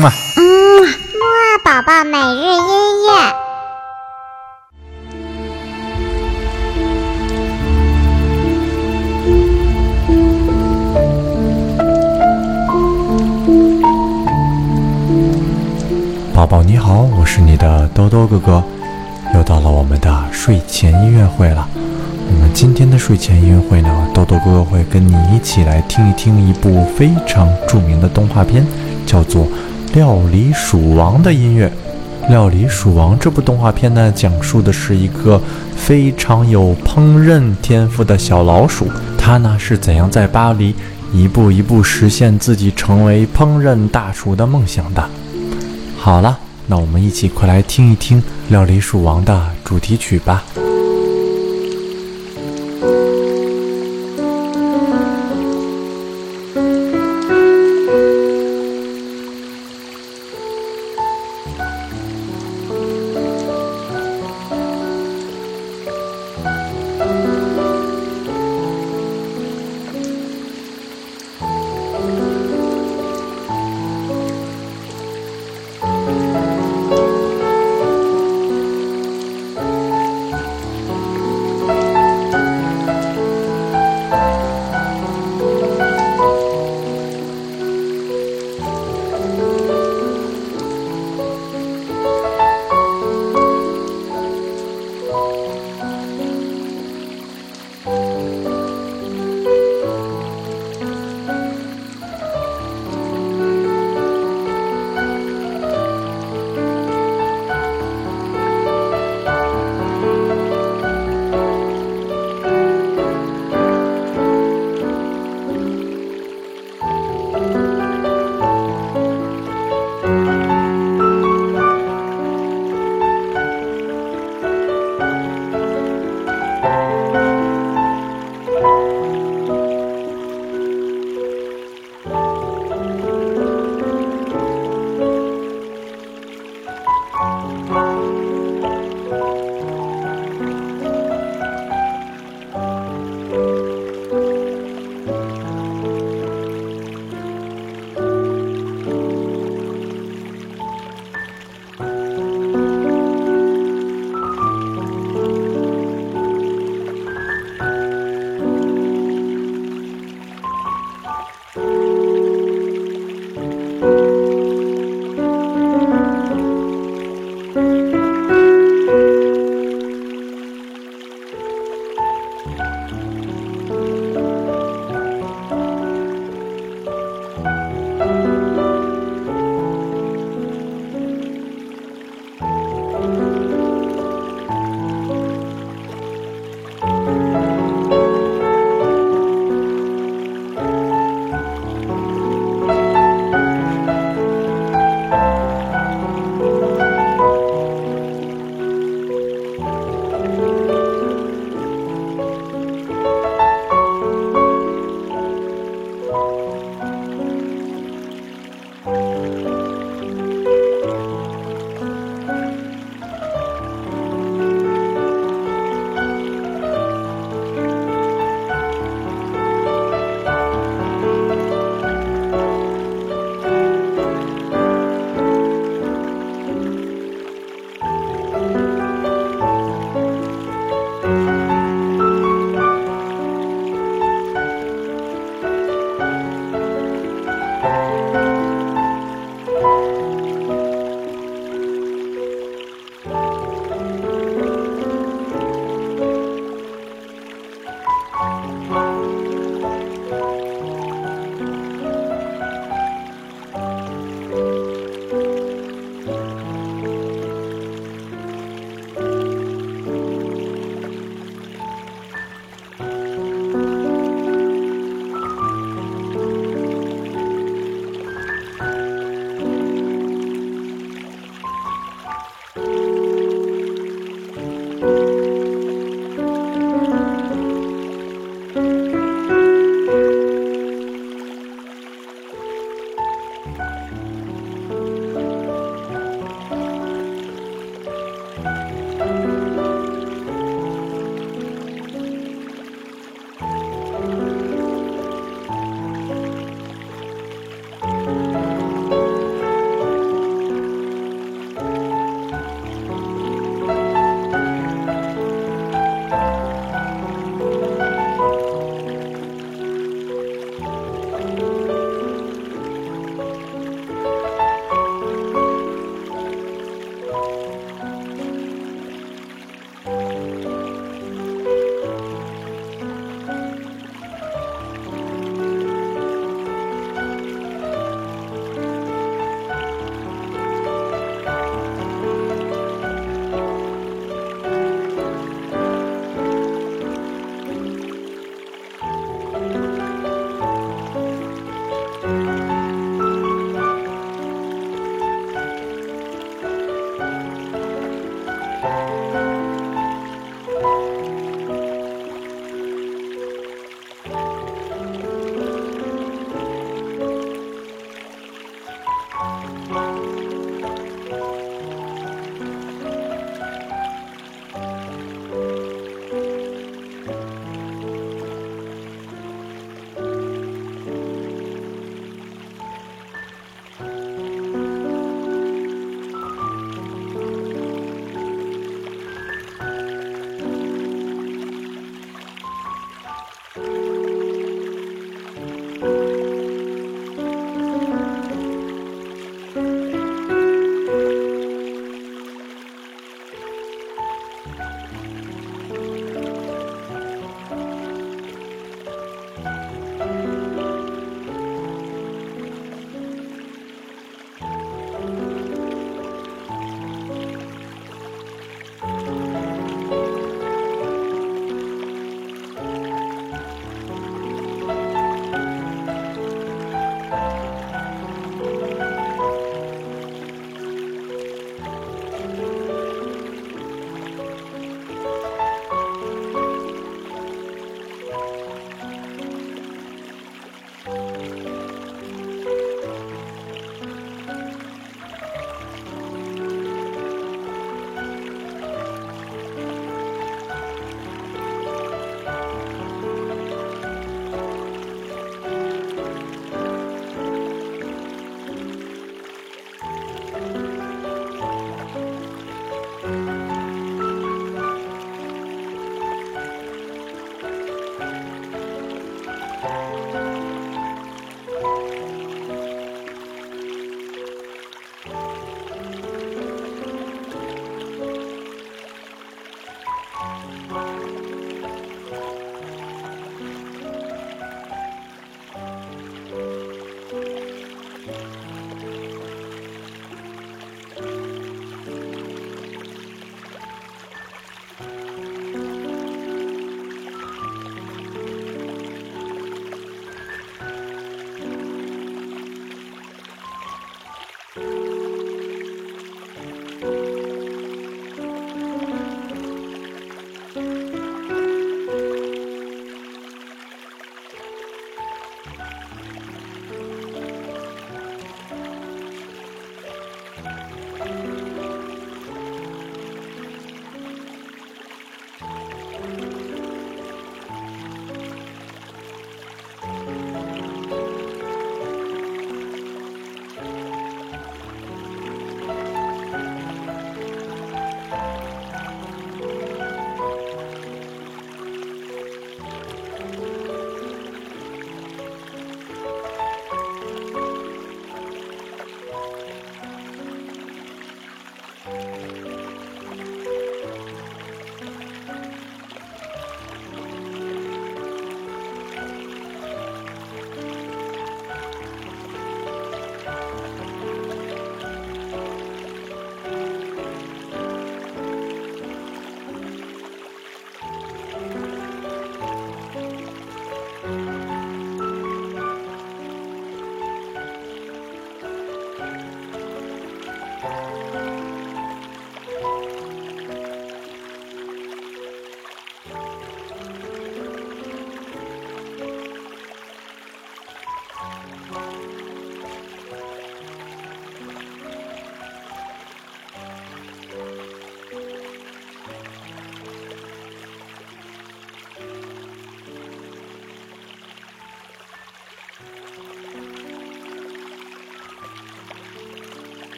嘛。嗯，木二宝宝每日音乐。宝宝你好，我是你的兜兜哥哥，又到了我们的睡前音乐会了。我们今天的睡前音乐会呢，豆豆哥哥会跟你一起来听一听一部非常著名的动画片，叫做《料理鼠王》的音乐。《料理鼠王》这部动画片呢，讲述的是一个非常有烹饪天赋的小老鼠，它呢是怎样在巴黎一步一步实现自己成为烹饪大厨的梦想的。好了，那我们一起快来听一听《料理鼠王》的主题曲吧。